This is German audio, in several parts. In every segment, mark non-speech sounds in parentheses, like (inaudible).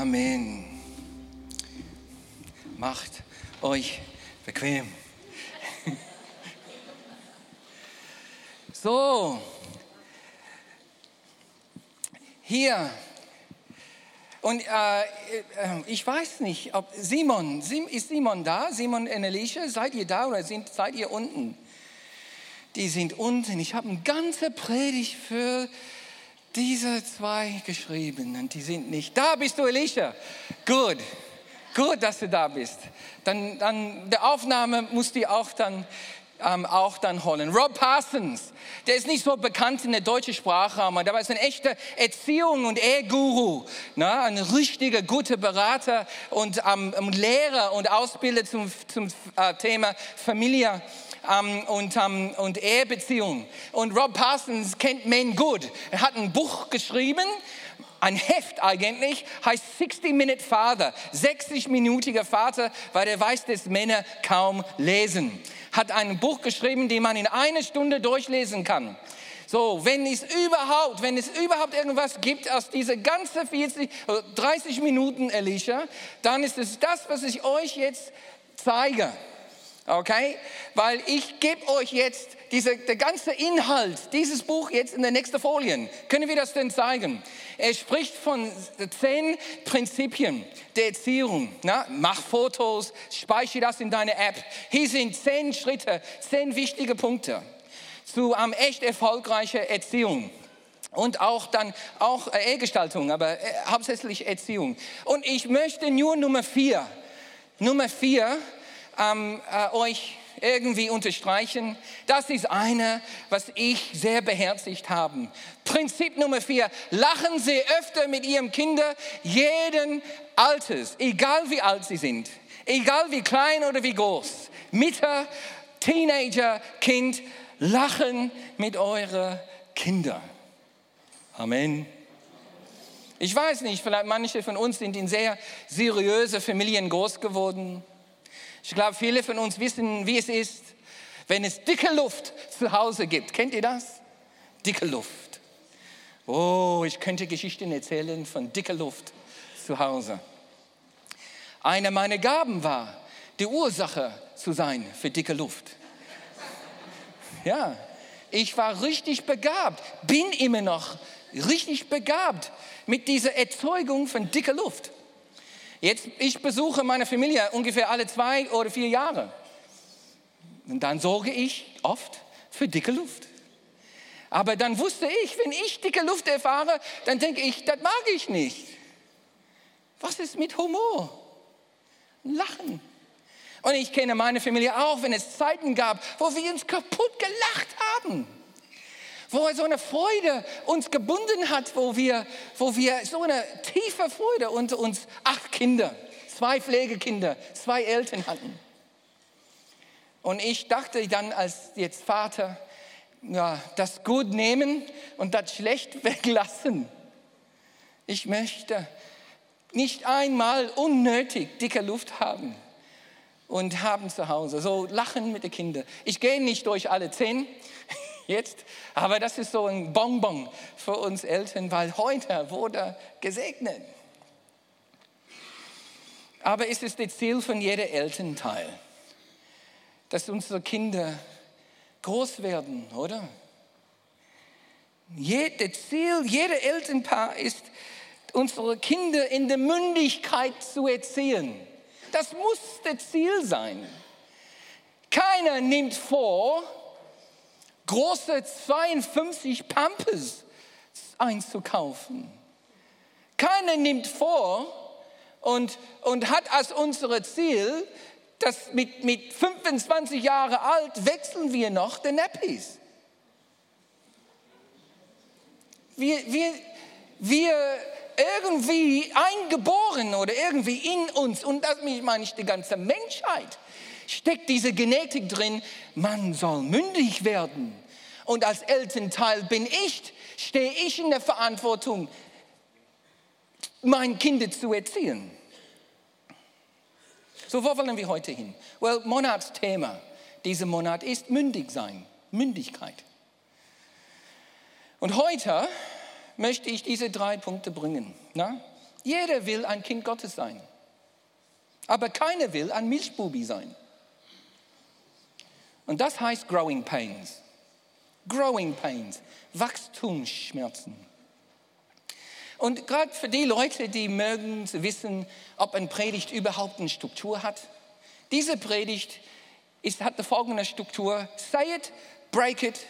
Amen. Macht euch bequem. So, hier. Und äh, äh, ich weiß nicht, ob Simon, ist Simon da? Simon und Elisha, seid ihr da oder sind, seid ihr unten? Die sind unten. Ich habe eine ganze Predigt für diese zwei geschrieben und die sind nicht. Da bist du, Elisha. Gut, gut, dass du da bist. Dann, dann der Aufnahme muss die auch dann ähm, auch dann holen. Rob Parsons, der ist nicht so bekannt in der deutschen Sprache, aber der war ein echter Erziehung und Eheguru, ne? ein richtiger guter Berater und ähm, Lehrer und Ausbilder zum, zum äh, Thema Familie ähm, und, ähm, und Ehebeziehung. Und Rob Parsons kennt Men gut. Er hat ein Buch geschrieben, ein Heft eigentlich, heißt 60 Minute Father, 60-minütiger Vater, weil er weiß, dass Männer kaum lesen. Hat ein Buch geschrieben, den man in einer Stunde durchlesen kann. So, wenn es überhaupt, wenn es überhaupt irgendwas gibt aus dieser ganzen 40, 30 Minuten, Elisha, dann ist es das, was ich euch jetzt zeige okay? Weil ich gebe euch jetzt diese, der ganze Inhalt dieses Buch jetzt in der nächsten Folien. Können wir das denn zeigen? Er spricht von zehn Prinzipien der Erziehung. Na? Mach Fotos, speichere das in deine App. Hier sind zehn Schritte, zehn wichtige Punkte zu um, echt erfolgreicher Erziehung und auch dann auch äh, Ehegestaltung, aber äh, hauptsächlich Erziehung. Und ich möchte nur Nummer vier, Nummer vier ähm, äh, euch irgendwie unterstreichen. Das ist eine, was ich sehr beherzigt habe. Prinzip Nummer vier. Lachen Sie öfter mit Ihrem Kinder jeden Alters, egal wie alt sie sind, egal wie klein oder wie groß. Mütter, Teenager, Kind, lachen mit euren Kindern. Amen. Ich weiß nicht, vielleicht manche von uns sind in sehr seriöse Familien groß geworden. Ich glaube, viele von uns wissen, wie es ist, wenn es dicke Luft zu Hause gibt. Kennt ihr das? Dicke Luft. Oh, ich könnte Geschichten erzählen von dicker Luft zu Hause. Eine meiner Gaben war, die Ursache zu sein für dicke Luft. Ja, ich war richtig begabt, bin immer noch richtig begabt mit dieser Erzeugung von dicker Luft. Jetzt, ich besuche meine Familie ungefähr alle zwei oder vier Jahre. Und dann sorge ich oft für dicke Luft. Aber dann wusste ich, wenn ich dicke Luft erfahre, dann denke ich, das mag ich nicht. Was ist mit Humor? Lachen. Und ich kenne meine Familie auch, wenn es Zeiten gab, wo wir uns kaputt gelacht haben wo so eine Freude uns gebunden hat, wo wir, wo wir so eine tiefe Freude und uns acht Kinder, zwei Pflegekinder, zwei Eltern hatten. Und ich dachte dann als jetzt Vater, ja, das gut nehmen und das schlecht (laughs) weglassen. Ich möchte nicht einmal unnötig dicke Luft haben und haben zu Hause. So lachen mit den Kindern. Ich gehe nicht durch alle zehn, jetzt. Aber das ist so ein Bonbon für uns Eltern, weil heute wurde gesegnet. Aber es ist das Ziel von jedem Elternteil, dass unsere Kinder groß werden, oder? Das Ziel jeder Elternpaar ist, unsere Kinder in der Mündigkeit zu erziehen. Das muss das Ziel sein. Keiner nimmt vor, große 52 Pampers einzukaufen. Keiner nimmt vor und, und hat als unser Ziel, dass mit, mit 25 Jahren alt wechseln wir noch den Nappies. Wir, wir, wir irgendwie eingeboren oder irgendwie in uns, und das meine ich die ganze Menschheit, steckt diese Genetik drin, man soll mündig werden. Und als Elternteil bin ich, stehe ich in der Verantwortung, mein Kind zu erziehen. So, wo wollen wir heute hin? Well, Monatsthema diesen Monat ist mündig sein, Mündigkeit. Und heute möchte ich diese drei Punkte bringen. Na? Jeder will ein Kind Gottes sein. Aber keiner will ein Milchbubi sein. Und das heißt Growing Pains. Growing Pains, Wachstumsschmerzen. Und gerade für die Leute, die mögen wissen, ob eine Predigt überhaupt eine Struktur hat. Diese Predigt ist, hat die folgende Struktur. Say it, break it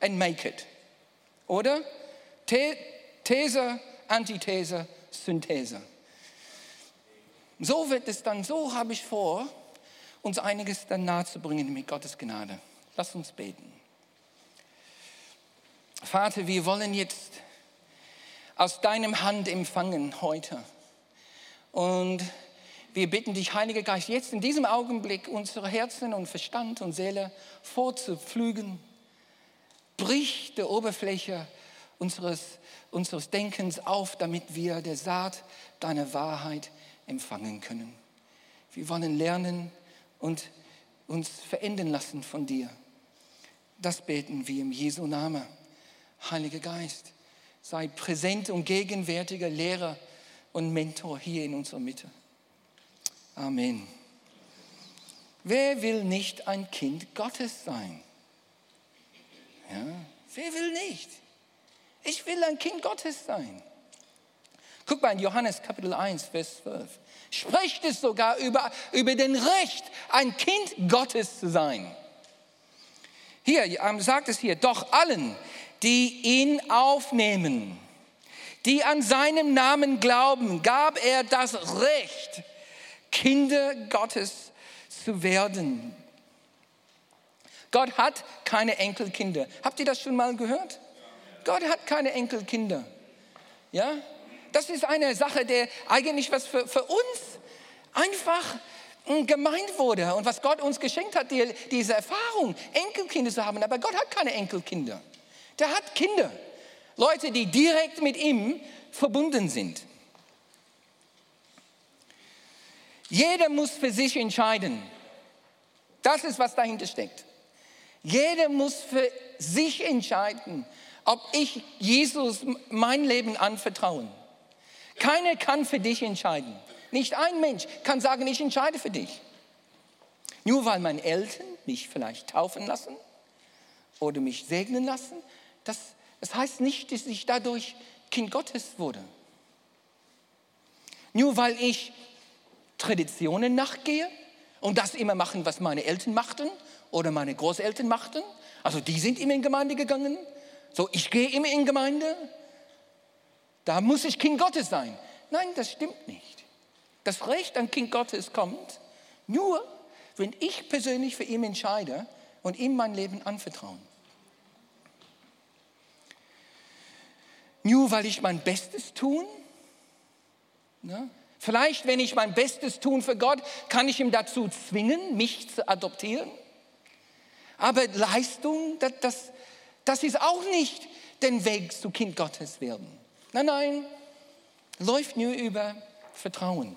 and make it. Oder? These, Antithese, Synthese. So wird es dann, so habe ich vor, uns einiges dann nahezubringen mit Gottes Gnade. Lass uns beten. Vater, wir wollen jetzt aus deinem Hand empfangen heute. Und wir bitten dich, Heiliger Geist, jetzt in diesem Augenblick unsere Herzen und Verstand und Seele vorzupflügen. Brich die Oberfläche unseres, unseres Denkens auf, damit wir der Saat deiner Wahrheit empfangen können. Wir wollen lernen und uns verändern lassen von dir. Das beten wir im Jesu Namen. Heiliger Geist, sei präsent und gegenwärtiger Lehrer und Mentor hier in unserer Mitte. Amen. Wer will nicht ein Kind Gottes sein? Ja, wer will nicht? Ich will ein Kind Gottes sein. Guck mal in Johannes Kapitel 1, Vers 12. Spricht es sogar über, über den Recht, ein Kind Gottes zu sein. Hier ähm, sagt es hier, doch allen, die ihn aufnehmen, die an seinem Namen glauben, gab er das Recht, Kinder Gottes zu werden. Gott hat keine Enkelkinder. Habt ihr das schon mal gehört? Gott hat keine Enkelkinder. Ja? Das ist eine Sache, der eigentlich was für, für uns einfach hm, gemeint wurde und was Gott uns geschenkt hat, die, diese Erfahrung, Enkelkinder zu haben. Aber Gott hat keine Enkelkinder. Der hat Kinder. Leute, die direkt mit ihm verbunden sind. Jeder muss für sich entscheiden. Das ist, was dahinter steckt. Jeder muss für sich entscheiden, ob ich Jesus mein Leben anvertrauen. Keiner kann für dich entscheiden. Nicht ein Mensch kann sagen, ich entscheide für dich. Nur weil meine Eltern mich vielleicht taufen lassen oder mich segnen lassen, das, das heißt nicht, dass ich dadurch Kind Gottes wurde. Nur weil ich Traditionen nachgehe und das immer machen, was meine Eltern machten oder meine Großeltern machten. Also die sind immer in Gemeinde gegangen. So, ich gehe immer in Gemeinde. Da muss ich Kind Gottes sein. Nein, das stimmt nicht. Das Recht an Kind Gottes kommt nur, wenn ich persönlich für ihn entscheide und ihm mein Leben anvertraue. Nur weil ich mein Bestes tun? Ne? Vielleicht, wenn ich mein Bestes tun für Gott, kann ich ihn dazu zwingen, mich zu adoptieren. Aber Leistung, das, das, das ist auch nicht den Weg zu Kind Gottes werden. Nein, nein, läuft nur über Vertrauen.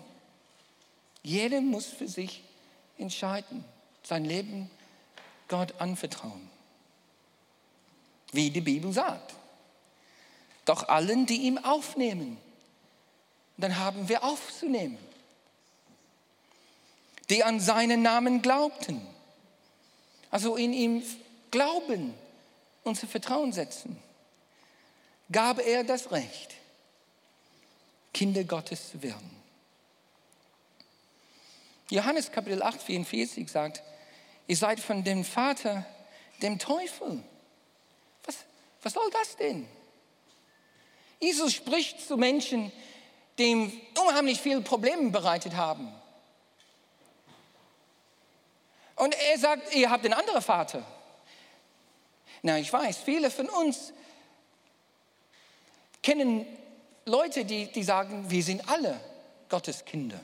Jeder muss für sich entscheiden, sein Leben Gott anvertrauen. Wie die Bibel sagt doch allen, die ihm aufnehmen. Dann haben wir aufzunehmen. Die an seinen Namen glaubten. Also in ihm glauben, unser Vertrauen setzen. Gab er das Recht, Kinder Gottes zu werden. Johannes Kapitel 8, 44 sagt, ihr seid von dem Vater, dem Teufel. Was, was soll das denn? Jesus spricht zu Menschen, die ihm unheimlich viele Probleme bereitet haben. Und er sagt, ihr habt einen anderen Vater. Na, ich weiß, viele von uns kennen Leute, die, die sagen, wir sind alle Gottes Kinder.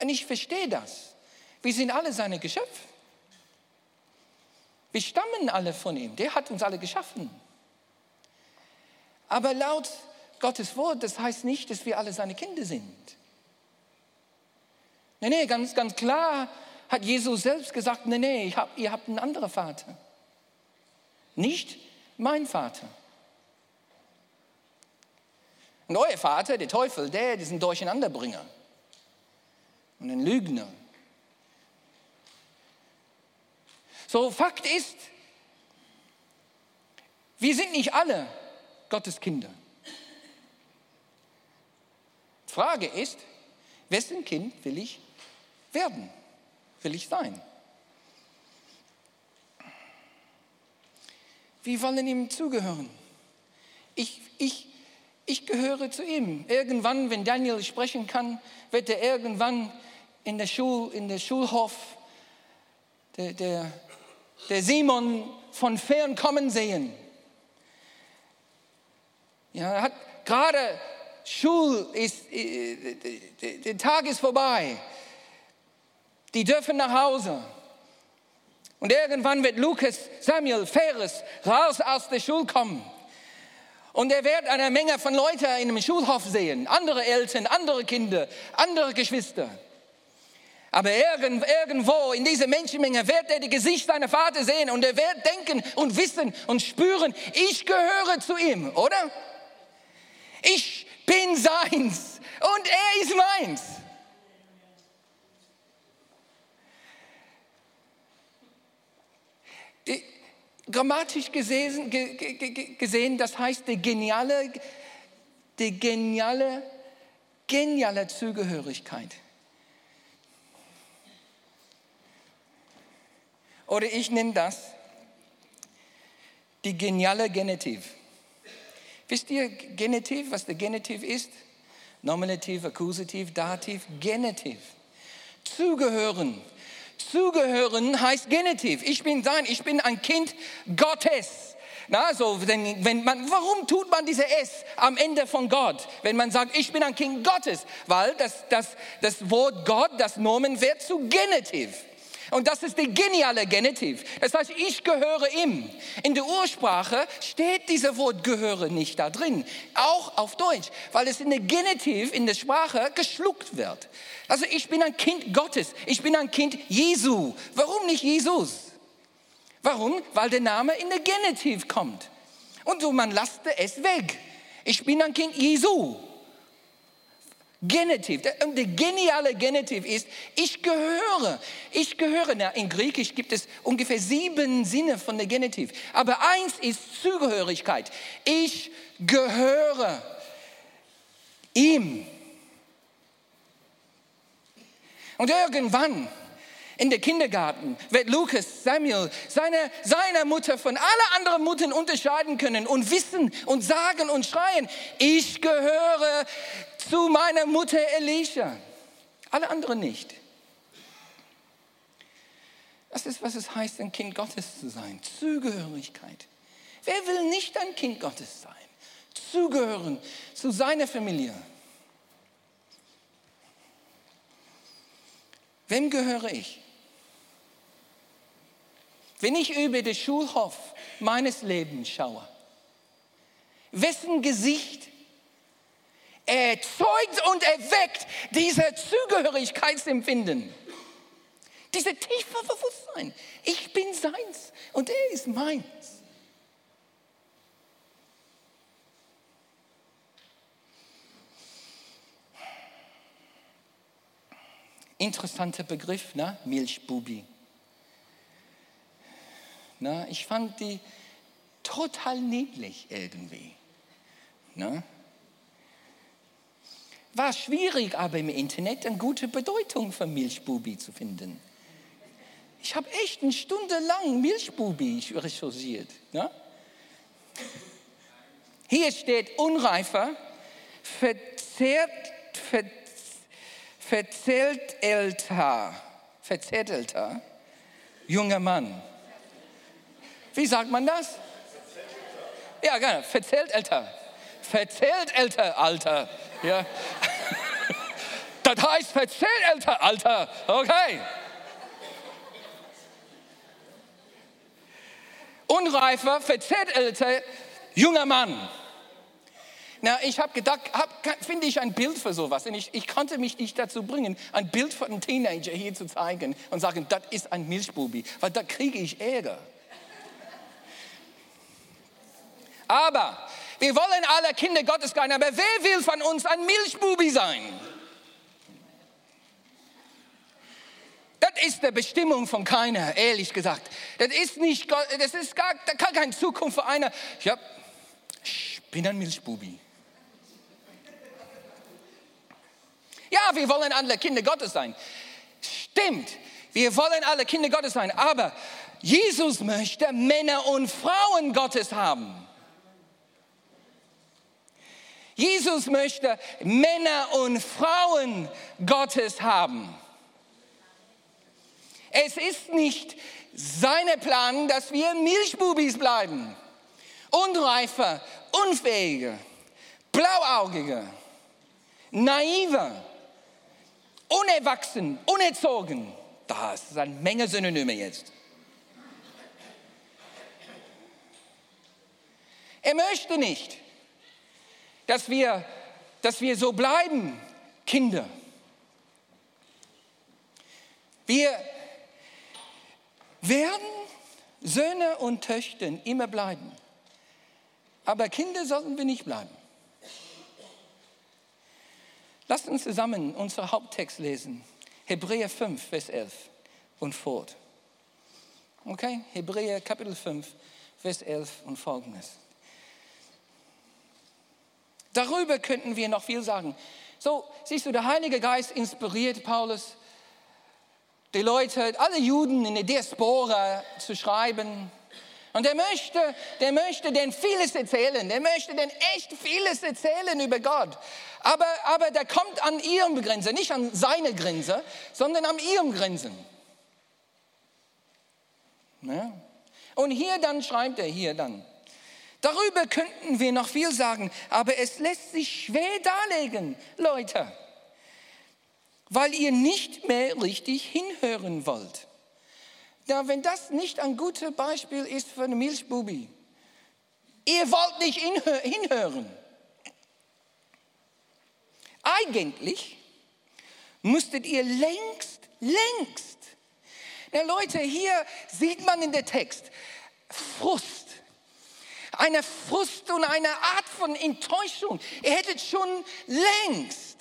Und ich verstehe das. Wir sind alle seine Geschöpfe. Wir stammen alle von ihm. Der hat uns alle geschaffen. Aber laut Gottes Wort, das heißt nicht, dass wir alle seine Kinder sind. Nee, nee, ganz, ganz klar hat Jesus selbst gesagt, nee, nee, hab, ihr habt einen anderen Vater. Nicht mein Vater. Und euer Vater, der Teufel, der ist ein Durcheinanderbringer und ein Lügner. So, Fakt ist, wir sind nicht alle Gottes Kinder. Frage ist, wessen Kind will ich werden? Will ich sein? Wir wollen ihm zugehören. Ich, ich, ich gehöre zu ihm. Irgendwann, wenn Daniel sprechen kann, wird er irgendwann in der, Schul, in der Schulhof der, der, der Simon von fern kommen sehen. Ja, hat gerade Schul ist, äh, der Tag ist vorbei. Die dürfen nach Hause. Und irgendwann wird Lukas, Samuel, Ferris raus aus der Schule kommen. Und er wird eine Menge von Leuten in einem Schulhof sehen. Andere Eltern, andere Kinder, andere Geschwister. Aber irgendwo in dieser Menschenmenge wird er die Gesicht seiner Vater sehen und er wird denken und wissen und spüren, ich gehöre zu ihm, oder? Ich bin seins und er ist meins. Die, grammatisch gesehen, gesehen, das heißt die geniale, die geniale, geniale Zugehörigkeit. Oder ich nenne das die geniale Genitiv. Wisst ihr Genitiv, was der Genitiv ist? Nominativ, Akkusativ, Dativ, Genitiv. Zugehören. Zugehören heißt Genitiv. Ich bin sein, ich bin ein Kind Gottes. Na, so, wenn, wenn man, warum tut man diese S am Ende von Gott, wenn man sagt, ich bin ein Kind Gottes? Weil das, das, das Wort Gott, das Nomen wird zu Genitiv. Und das ist der geniale Genitiv. Das heißt, ich gehöre ihm. In der Ursprache steht dieser Wort gehöre nicht da drin. Auch auf Deutsch, weil es in der Genitiv in der Sprache geschluckt wird. Also ich bin ein Kind Gottes. Ich bin ein Kind Jesu. Warum nicht Jesus? Warum? Weil der Name in der Genitiv kommt. Und so man lasste es weg. Ich bin ein Kind Jesu. Genitiv. Der, geniale Genitiv ist, ich gehöre. Ich gehöre. Na, in Griechisch gibt es ungefähr sieben Sinne von der Genitiv. Aber eins ist Zugehörigkeit. Ich gehöre ihm. Und irgendwann in der Kindergarten wird Lukas, Samuel, seine, seine Mutter von allen anderen Muttern unterscheiden können und wissen und sagen und schreien, ich gehöre zu meiner Mutter Elisha. Alle anderen nicht. Das ist, was es heißt, ein Kind Gottes zu sein. Zugehörigkeit. Wer will nicht ein Kind Gottes sein? Zugehören zu seiner Familie. Wem gehöre ich? Wenn ich über den Schulhof meines Lebens schaue, wessen Gesicht erzeugt und erweckt dieses Zugehörigkeitsempfinden, dieses tiefe Bewusstsein, ich bin seins und er ist meins. Interessanter Begriff, ne? Milchbubi. Ne? Ich fand die total niedlich irgendwie. Ne? War schwierig, aber im Internet eine gute Bedeutung für Milchbubi zu finden. Ich habe echt eine Stunde lang Milchbubi recherchiert. Ne? Hier steht unreifer, verzerrt, ver, verzählter, verzettelter junger Mann. Wie sagt man das? Ja, gerne. Verzählt älter. Verzählt älter, Alter. Ja. (laughs) Das heißt verzählt älter, Alter. Okay. Unreifer, verzählt älter, junger Mann. Na, ich habe gedacht, hab, finde ich ein Bild für sowas. Und ich, ich konnte mich nicht dazu bringen, ein Bild von einem Teenager hier zu zeigen und sagen, das ist ein Milchbubi, weil da kriege ich Ärger. Aber wir wollen alle Kinder Gottes sein, aber wer will von uns ein Milchbubi sein? Das ist die Bestimmung von keiner, ehrlich gesagt. Das ist nicht, das ist gar, da kann keine Zukunft für einer. Ja, ich bin ein Milchbubi. Ja, wir wollen alle Kinder Gottes sein. Stimmt, wir wollen alle Kinder Gottes sein, aber Jesus möchte Männer und Frauen Gottes haben. Jesus möchte Männer und Frauen Gottes haben. Es ist nicht sein Plan, dass wir Milchbubis bleiben. Unreife, unfähige, blauäugige, naive, unerwachsen, unerzogen. Das ist eine Menge Synonyme jetzt. Er möchte nicht, dass wir, dass wir so bleiben, Kinder. Wir werden Söhne und Töchter immer bleiben. Aber Kinder sollten wir nicht bleiben. Lasst uns zusammen unseren Haupttext lesen. Hebräer 5, Vers 11 und fort. Okay? Hebräer Kapitel 5, Vers 11 und folgendes. Darüber könnten wir noch viel sagen. So, siehst du, der Heilige Geist inspiriert Paulus, die Leute, alle Juden in der Diaspora zu schreiben. Und er möchte, der möchte denn vieles erzählen. Der möchte denn echt vieles erzählen über Gott. Aber, aber der kommt an ihrem Grenze, nicht an seine Grenze, sondern an ihrem Grenzen. Ja. Und hier dann schreibt er, hier dann. Darüber könnten wir noch viel sagen, aber es lässt sich schwer darlegen, Leute, weil ihr nicht mehr richtig hinhören wollt. Ja, wenn das nicht ein gutes Beispiel ist für eine Milchbubi, ihr wollt nicht hinhören. Eigentlich müsstet ihr längst, längst, ja, Leute, hier sieht man in der Text Frust eine Frust und eine Art von Enttäuschung. Ihr hättet schon längst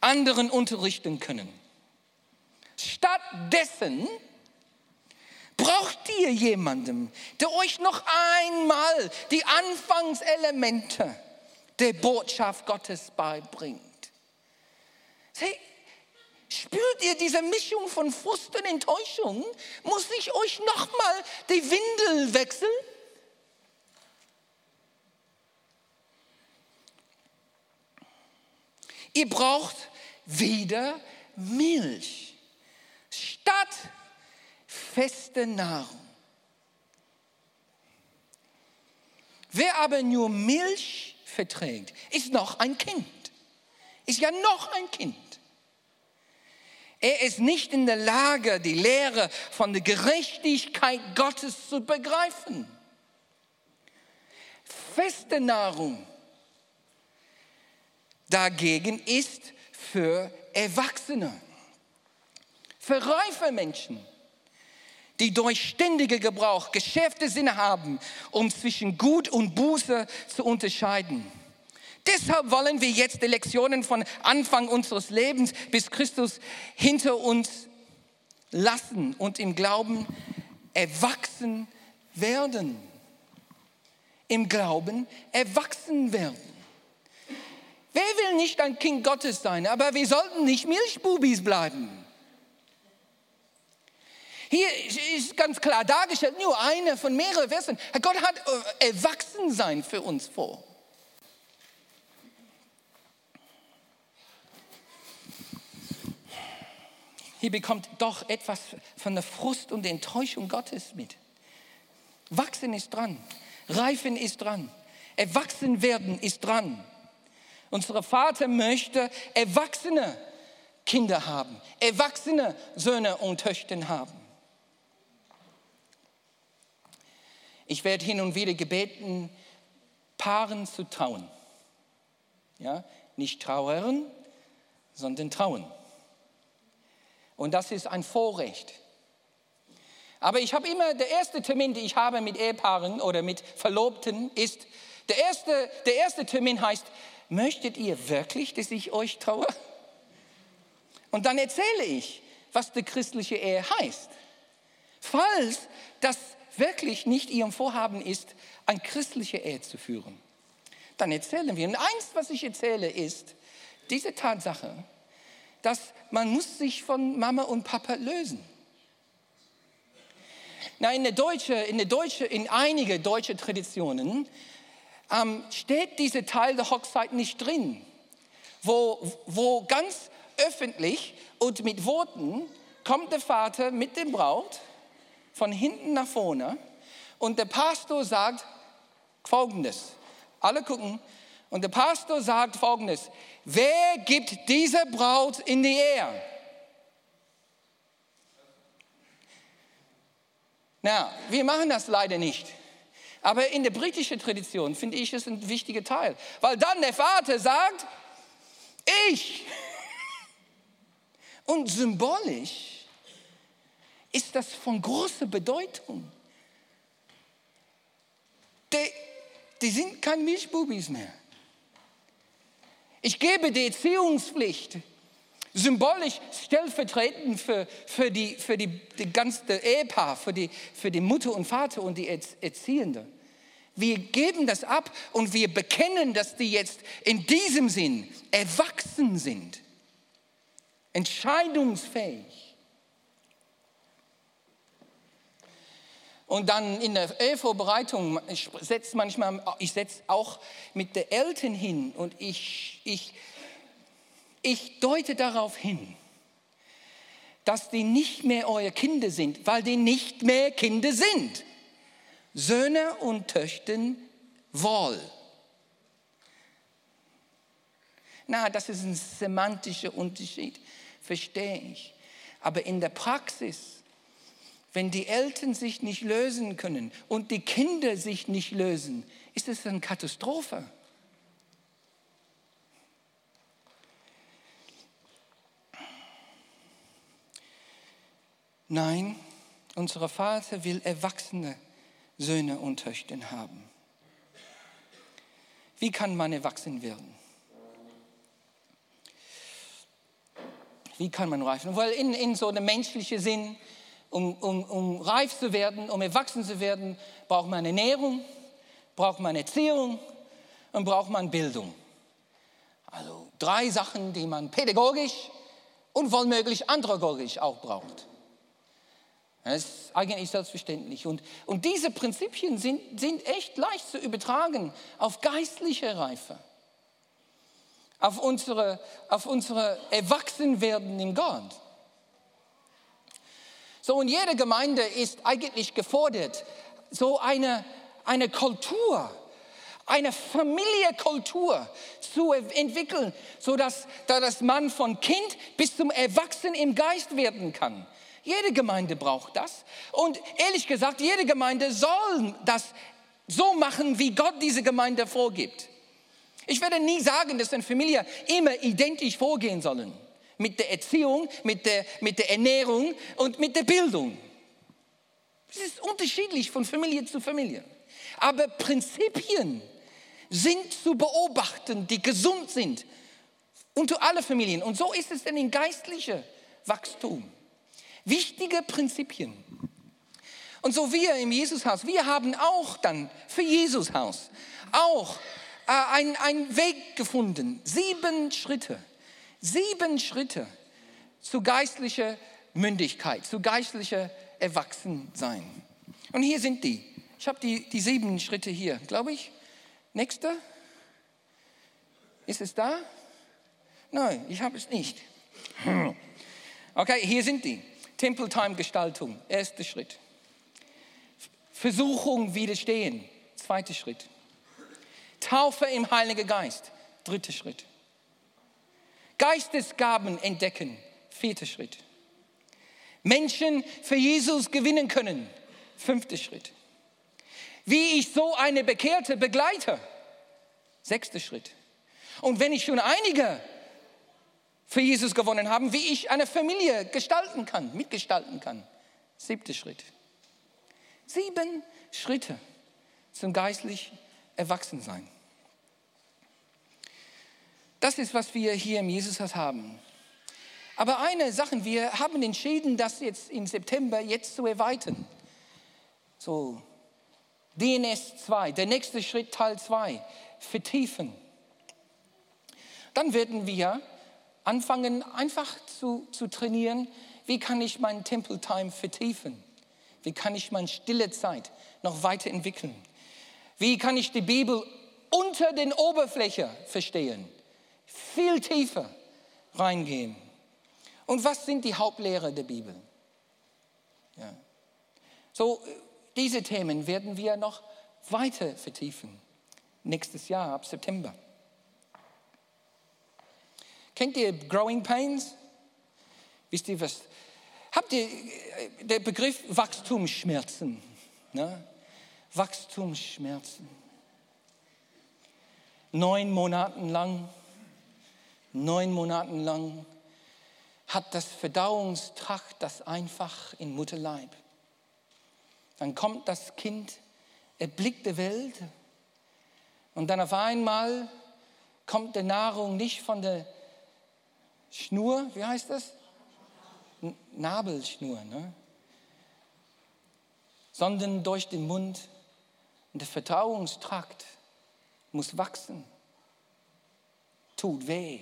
anderen unterrichten können. Stattdessen braucht ihr jemanden, der euch noch einmal die Anfangselemente der Botschaft Gottes beibringt. Hey, spürt ihr diese Mischung von Frust und Enttäuschung? Muss ich euch noch mal die Windel wechseln? Ihr braucht wieder Milch statt feste Nahrung. Wer aber nur Milch verträgt, ist noch ein Kind. Ist ja noch ein Kind. Er ist nicht in der Lage, die Lehre von der Gerechtigkeit Gottes zu begreifen. Feste Nahrung dagegen ist für Erwachsene, für reife Menschen, die durch ständige Gebrauch geschärfte Sinne haben, um zwischen Gut und Buße zu unterscheiden. Deshalb wollen wir jetzt die Lektionen von Anfang unseres Lebens bis Christus hinter uns lassen und im Glauben erwachsen werden. Im Glauben erwachsen werden. Wer will nicht ein Kind Gottes sein? Aber wir sollten nicht Milchbubis bleiben. Hier ist ganz klar dargestellt, nur eine von mehreren Versen. Gott hat äh, Erwachsensein für uns vor. Hier bekommt doch etwas von der Frust und der Enttäuschung Gottes mit. Wachsen ist dran, reifen ist dran, erwachsen werden ist dran. Unser Vater möchte erwachsene Kinder haben, erwachsene Söhne und Töchter haben. Ich werde hin und wieder gebeten, Paaren zu trauen. Ja, nicht trauern, sondern trauen. Und das ist ein Vorrecht. Aber ich habe immer, der erste Termin, den ich habe mit Ehepaaren oder mit Verlobten, ist, der erste, der erste Termin heißt, möchtet ihr wirklich, dass ich euch traue? Und dann erzähle ich, was die christliche Ehe heißt. Falls das wirklich nicht Ihrem Vorhaben ist, eine christliche Ehe zu führen, dann erzählen wir. Und eins, was ich erzähle, ist diese Tatsache, dass man muss sich von Mama und Papa lösen. Na, in der deutsche, in der deutsche, in einige deutsche Traditionen ähm, steht dieser Teil der Hochzeit nicht drin, wo, wo ganz öffentlich und mit Worten kommt der Vater mit dem Braut von hinten nach vorne und der Pastor sagt Folgendes. Alle gucken und der Pastor sagt Folgendes. Wer gibt diese Braut in die Ehe? Na, wir machen das leider nicht. Aber in der britischen Tradition finde ich es ein wichtiger Teil, weil dann der Vater sagt, ich. (laughs) Und symbolisch ist das von großer Bedeutung. Die, die sind keine Milchbubis mehr. Ich gebe die Erziehungspflicht symbolisch stellvertretend für, für, die, für die, die ganze Ehepaar, für die, für die Mutter und Vater und die Erziehende. Wir geben das ab und wir bekennen, dass die jetzt in diesem Sinn erwachsen sind, entscheidungsfähig. Und dann in der Ehevorbereitung, ich setze manchmal, ich setze auch mit den Eltern hin und ich, ich, ich deute darauf hin, dass die nicht mehr eure Kinder sind, weil die nicht mehr Kinder sind. Söhne und Töchter wohl. Na, das ist ein semantischer Unterschied, verstehe ich. Aber in der Praxis, wenn die Eltern sich nicht lösen können und die Kinder sich nicht lösen, ist es eine Katastrophe. Nein, unser Vater will Erwachsene Söhne und Töchter haben. Wie kann man erwachsen werden? Wie kann man reifen? Weil in, in so einem menschlichen Sinn, um, um, um reif zu werden, um erwachsen zu werden, braucht man Ernährung, braucht man Erziehung und braucht man Bildung. Also drei Sachen, die man pädagogisch und womöglich andragogisch auch braucht. Das ist eigentlich selbstverständlich. Und, und diese Prinzipien sind, sind echt leicht zu übertragen auf geistliche Reife, auf unsere, auf unsere Erwachsenwerden in Gott. So, und jede Gemeinde ist eigentlich gefordert, so eine, eine Kultur, eine Familienkultur zu entwickeln, sodass dass man von Kind bis zum Erwachsenen im Geist werden kann. Jede Gemeinde braucht das. Und ehrlich gesagt, jede Gemeinde soll das so machen, wie Gott diese Gemeinde vorgibt. Ich werde nie sagen, dass eine Familie immer identisch vorgehen sollen. Mit der Erziehung, mit der, mit der Ernährung und mit der Bildung. Es ist unterschiedlich von Familie zu Familie. Aber Prinzipien sind zu beobachten, die gesund sind unter alle Familien. Und so ist es denn in geistlicher Wachstum. Wichtige Prinzipien. Und so wir im Jesushaus, wir haben auch dann für Jesushaus auch äh, einen Weg gefunden. Sieben Schritte. Sieben Schritte zu geistlicher Mündigkeit, zu geistlicher Erwachsensein. Und hier sind die. Ich habe die, die sieben Schritte hier, glaube ich. Nächster. Ist es da? Nein, ich habe es nicht. (laughs) Okay, hier sind die. Tempeltime-Gestaltung, erster Schritt. Versuchung widerstehen, zweiter Schritt. Taufe im Heiligen Geist, dritter Schritt. Geistesgaben entdecken, vierter Schritt. Menschen für Jesus gewinnen können, fünfter Schritt. Wie ich so eine Bekehrte begleite, sechster Schritt. Und wenn ich schon einige für Jesus gewonnen haben, wie ich eine Familie gestalten kann, mitgestalten kann. Siebter Schritt. Sieben Schritte zum geistlich Erwachsensein. Das ist, was wir hier im Jesus haben. Aber eine Sache, wir haben entschieden, das jetzt im September jetzt zu erweitern. So, DNS 2, der nächste Schritt Teil 2, vertiefen. Dann werden wir anfangen, einfach zu, zu trainieren, wie kann ich mein Temple Time vertiefen? Wie kann ich meine stille Zeit noch weiterentwickeln? Wie kann ich die Bibel unter den Oberfläche verstehen? Viel tiefer reingehen. Und was sind die Hauptlehrer der Bibel? Ja. So, diese Themen werden wir noch weiter vertiefen. Nächstes Jahr, ab September. Kennt ihr Growing Pains? Wisst ihr was? Habt ihr äh, der Begriff Wachstumsschmerzen? Ne? Wachstumsschmerzen. Neun Monaten lang, neun Monaten lang hat das Verdauungstrakt das einfach in Mutterleib. Dann kommt das Kind, erblickt die Welt und dann auf einmal kommt die Nahrung nicht von der Schnur, wie heißt das? Nabelschnur, ne? sondern durch den Mund. Und der Verdauungstrakt muss wachsen. Tut weh.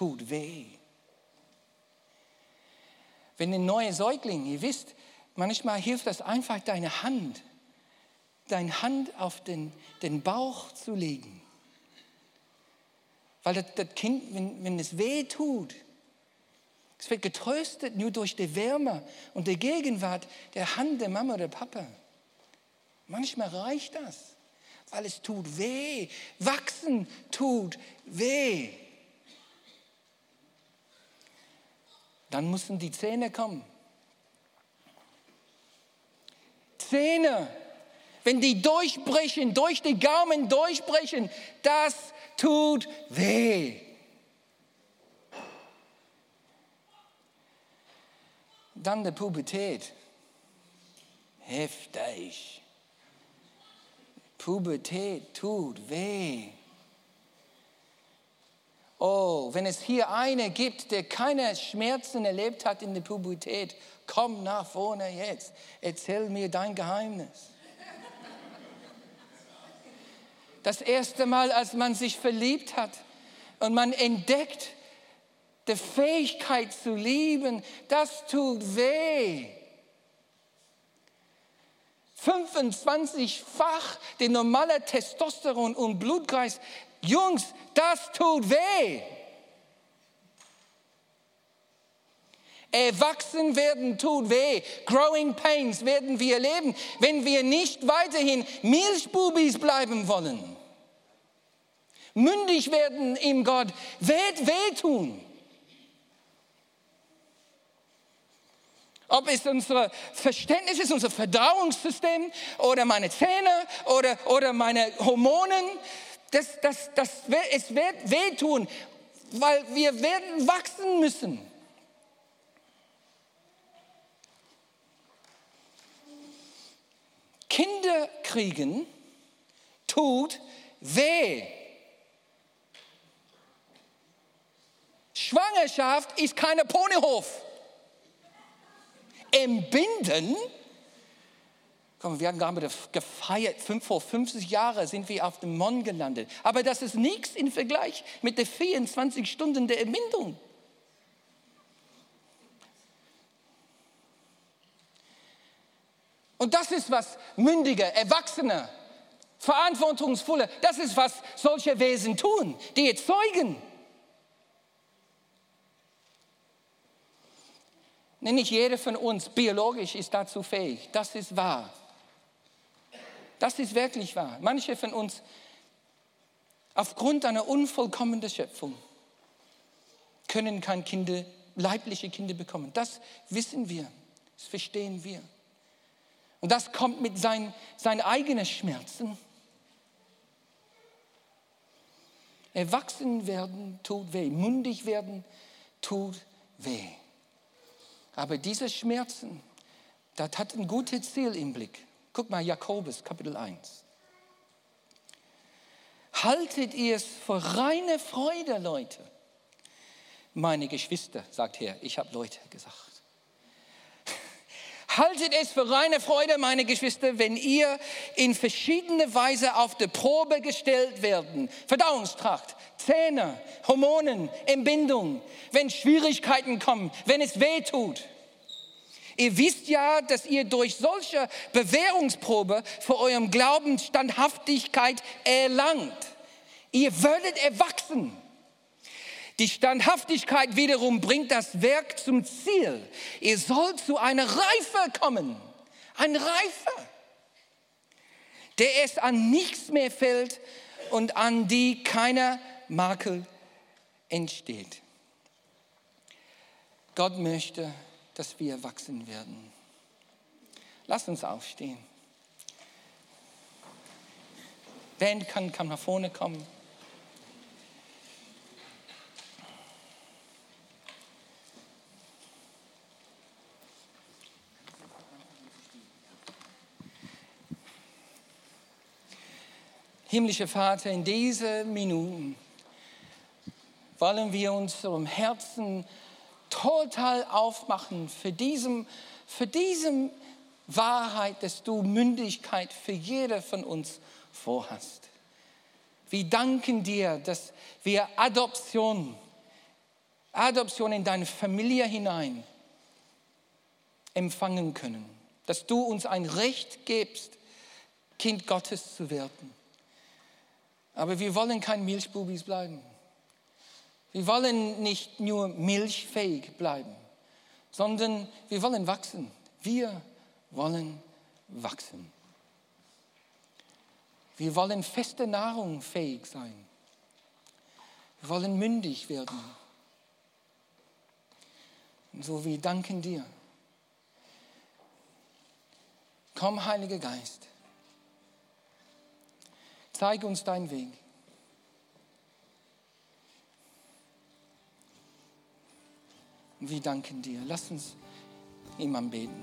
Tut weh. Wenn ein neuer Säugling, ihr wisst, manchmal hilft das einfach, deine Hand, deine Hand auf den, den Bauch zu legen. Weil das, das Kind, wenn, wenn es weh tut, es wird getröstet nur durch die Wärme und die Gegenwart der Hand der Mama oder Papa. Manchmal reicht das, weil es tut weh. Wachsen tut weh. Dann müssen die Zähne kommen. Zähne, wenn die durchbrechen, durch die Gaumen durchbrechen, das tut weh. Dann der Pubertät. Heftig. Pubertät tut weh. Oh, wenn es hier eine gibt, der keine Schmerzen erlebt hat in der Pubertät, komm nach vorne jetzt. Erzähl mir dein Geheimnis. Das erste Mal, als man sich verliebt hat und man entdeckt, die Fähigkeit zu lieben, das tut weh. 25-fach der normale Testosteron und Blutkreis. Jungs, das tut weh. Erwachsen werden tut weh. Growing Pains werden wir erleben, wenn wir nicht weiterhin Milchbubis bleiben wollen. Mündig werden im Gott wird wehtun. Ob es unser Verständnis ist, unser Verdauungssystem oder meine Zähne oder, oder meine Hormonen. Das, das, das, es wird wehtun, weil wir werden wachsen müssen. Kinder kriegen tut weh. Schwangerschaft ist keine Ponyhof entbinden. Wir haben gerade gefeiert, vor 50 Jahren sind wir auf dem Mond gelandet. Aber das ist nichts im Vergleich mit den 24 Stunden der Entbindung. Und das ist was mündige, erwachsene, verantwortungsvolle, das ist was solche Wesen tun, die jetzt zeugen. Nicht jeder von uns biologisch ist dazu fähig. Das ist wahr. Das ist wirklich wahr. Manche von uns, aufgrund einer unvollkommenen Schöpfung, können kein Kinder, leibliche Kinder bekommen. Das wissen wir. Das verstehen wir. Und das kommt mit seinen, seinen eigenen Schmerzen. Erwachsen werden tut weh. Mündig werden tut weh. Aber diese Schmerzen, das hat ein gutes Ziel im Blick. Guck mal, Jakobus, Kapitel 1. Haltet ihr es für reine Freude, Leute. Meine Geschwister, sagt er, ich habe Leute gesagt. Haltet es für reine Freude, meine Geschwister, wenn ihr in verschiedene Weise auf die Probe gestellt werden. Verdauungstrakt, Zähne, Hormonen, Entbindung, wenn Schwierigkeiten kommen, wenn es weh tut. Ihr wisst ja, dass ihr durch solche Bewährungsprobe für eurem Glauben Standhaftigkeit erlangt. Ihr werdet erwachsen. Die Standhaftigkeit wiederum bringt das Werk zum Ziel. Ihr sollt zu einer Reife kommen. Ein Reife, der es an nichts mehr fällt und an die keiner Makel entsteht. Gott möchte, dass wir wachsen werden. Lass uns aufstehen. Band kann, kann nach vorne kommen. Himmlischer Vater, in diesen Minuten wollen wir unserem Herzen total aufmachen für diesem, für diesem Wahrheit, dass du Mündigkeit für jeder von uns vorhast. Wir danken dir, dass wir Adoption, Adoption in deine Familie hinein empfangen können. Dass du uns ein Recht gibst, Kind Gottes zu werden. Aber wir wollen kein Milchbubis bleiben. Wir wollen nicht nur milchfähig bleiben, sondern wir wollen wachsen. Wir wollen wachsen. Wir wollen feste Nahrung fähig sein. Wir wollen mündig werden. Und so wir danken dir. Komm, Heiliger Geist. Zeige uns deinen Weg. Und wir danken dir. Lass uns ihm anbeten.